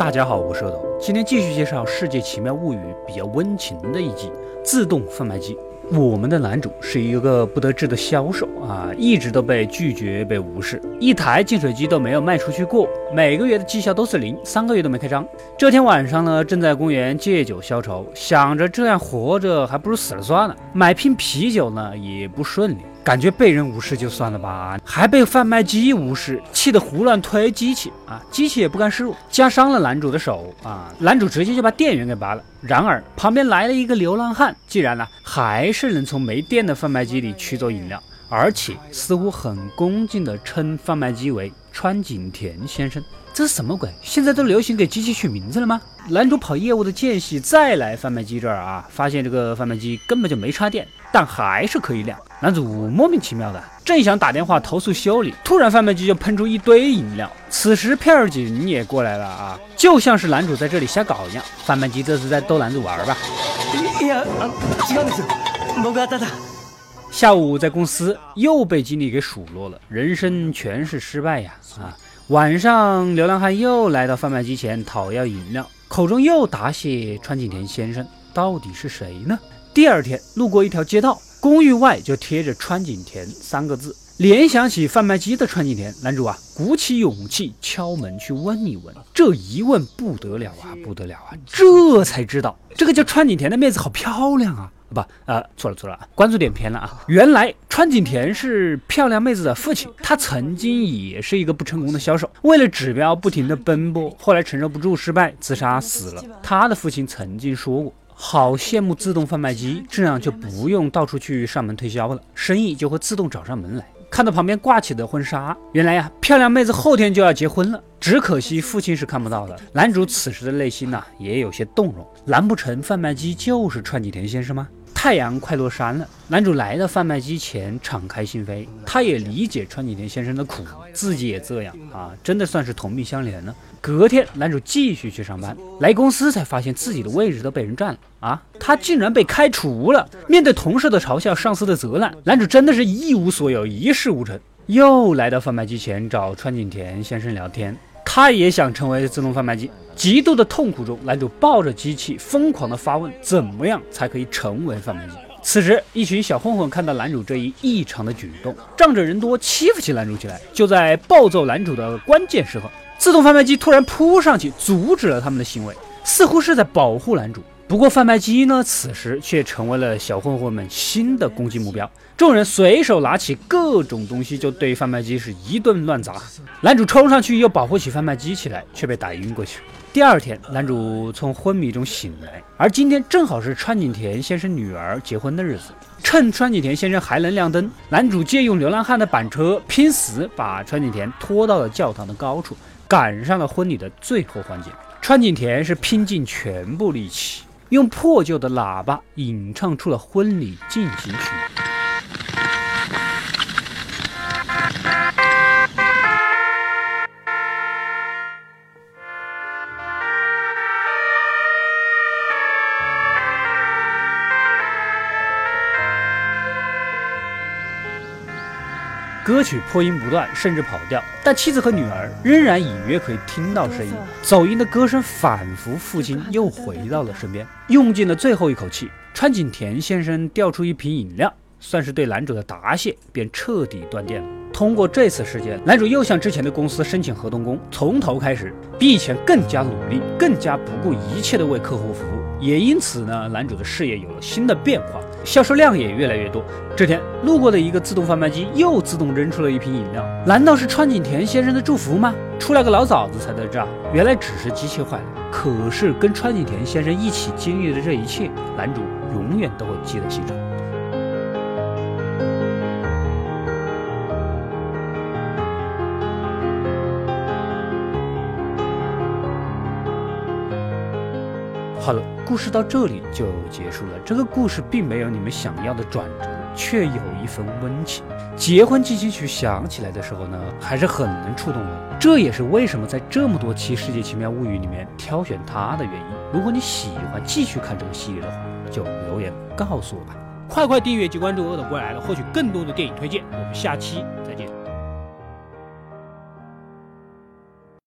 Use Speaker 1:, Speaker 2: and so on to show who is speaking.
Speaker 1: 大家好，我是阿斗，今天继续介绍《世界奇妙物语》比较温情的一集——自动贩卖机。我们的男主是一个不得志的销售啊，一直都被拒绝、被无视，一台净水机都没有卖出去过，每个月的绩效都是零，三个月都没开张。这天晚上呢，正在公园借酒消愁，想着这样活着还不如死了算了，买瓶啤酒呢也不顺利。感觉被人无视就算了吧，还被贩卖机无视，气得胡乱推机器啊！机器也不甘示弱，夹伤了男主的手啊！男主直接就把电源给拔了。然而旁边来了一个流浪汉，竟然呢还是能从没电的贩卖机里取走饮料，而且似乎很恭敬地称贩卖机为川井田先生。这是什么鬼？现在都流行给机器取名字了吗？男主跑业务的间隙再来贩卖机这儿啊，发现这个贩卖机根本就没插电，但还是可以亮。男主莫名其妙的正想打电话投诉修理，突然贩卖机就喷出一堆饮料。此时片儿警也过来了啊，就像是男主在这里瞎搞一样。贩卖机这是在逗男主玩吧？下午在公司又被经理给数落了，人生全是失败呀啊！晚上，流浪汉又来到贩卖机前讨要饮料，口中又答谢川井田先生。到底是谁呢？第二天，路过一条街道，公寓外就贴着“川井田”三个字。联想起贩卖机的川井田，男主啊，鼓起勇气敲门去问一问。这一问不得了啊，不得了啊！这才知道，这个叫川井田的妹子好漂亮啊。不，呃，错了错了，关注点偏了啊！原来川井田是漂亮妹子的父亲，他曾经也是一个不成功的销售，为了指标不停的奔波，后来承受不住失败，自杀死了。他的父亲曾经说过，好羡慕自动贩卖机，这样就不用到处去上门推销了，生意就会自动找上门来。看到旁边挂起的婚纱，原来呀，漂亮妹子后天就要结婚了，只可惜父亲是看不到的。男主此时的内心呐，也有些动容，难不成贩卖机就是串几田先生吗？太阳快落山了，男主来到贩卖机前，敞开心扉。他也理解川井田先生的苦，自己也这样啊，真的算是同病相怜了。隔天，男主继续去上班，来公司才发现自己的位置都被人占了啊！他竟然被开除了。面对同事的嘲笑，上司的责难，男主真的是一无所有，一事无成。又来到贩卖机前找川井田先生聊天。他也想成为自动贩卖机，极度的痛苦中，男主抱着机器疯狂的发问：怎么样才可以成为贩卖机？此时，一群小混混看到男主这一异常的举动，仗着人多欺负起男主起来。就在暴揍男主的关键时刻，自动贩卖机突然扑上去，阻止了他们的行为，似乎是在保护男主。不过贩卖机呢，此时却成为了小混混们新的攻击目标。众人随手拿起各种东西，就对贩卖机是一顿乱砸。男主冲上去又保护起贩卖机起来，却被打晕过去。第二天，男主从昏迷中醒来，而今天正好是川井田先生女儿结婚的日子。趁川井田先生还能亮灯，男主借用流浪汉的板车，拼死把川井田拖到了教堂的高处，赶上了婚礼的最后环节。川井田是拼尽全部力气。用破旧的喇叭吟唱出了婚礼进行曲。歌曲破音不断，甚至跑调，但妻子和女儿仍然隐约可以听到声音。走音的歌声仿佛父亲又回到了身边。用尽了最后一口气，川井田先生调出一瓶饮料，算是对男主的答谢，便彻底断电了。通过这次事件，男主又向之前的公司申请合同工，从头开始，比以前更加努力，更加不顾一切的为客户服务。也因此呢，男主的事业有了新的变化，销售量也越来越多。这天，路过的一个自动贩卖机又自动扔出了一瓶饮料，难道是川井田先生的祝福吗？出来个老早子才在这儿，原来只是机器坏了。可是跟川井田先生一起经历的这一切，男主永远都会记在心上。好了，故事到这里就结束了。这个故事并没有你们想要的转折，却有一份温情。结婚进行曲响起来的时候呢，还是很能触动人。这也是为什么在这么多期《世界奇妙物语》里面挑选它的原因。如果你喜欢继续看这个系列的话，就留言告诉我吧。快快订阅及关注“恶的过来了”，获取更多的电影推荐。我们下期再见。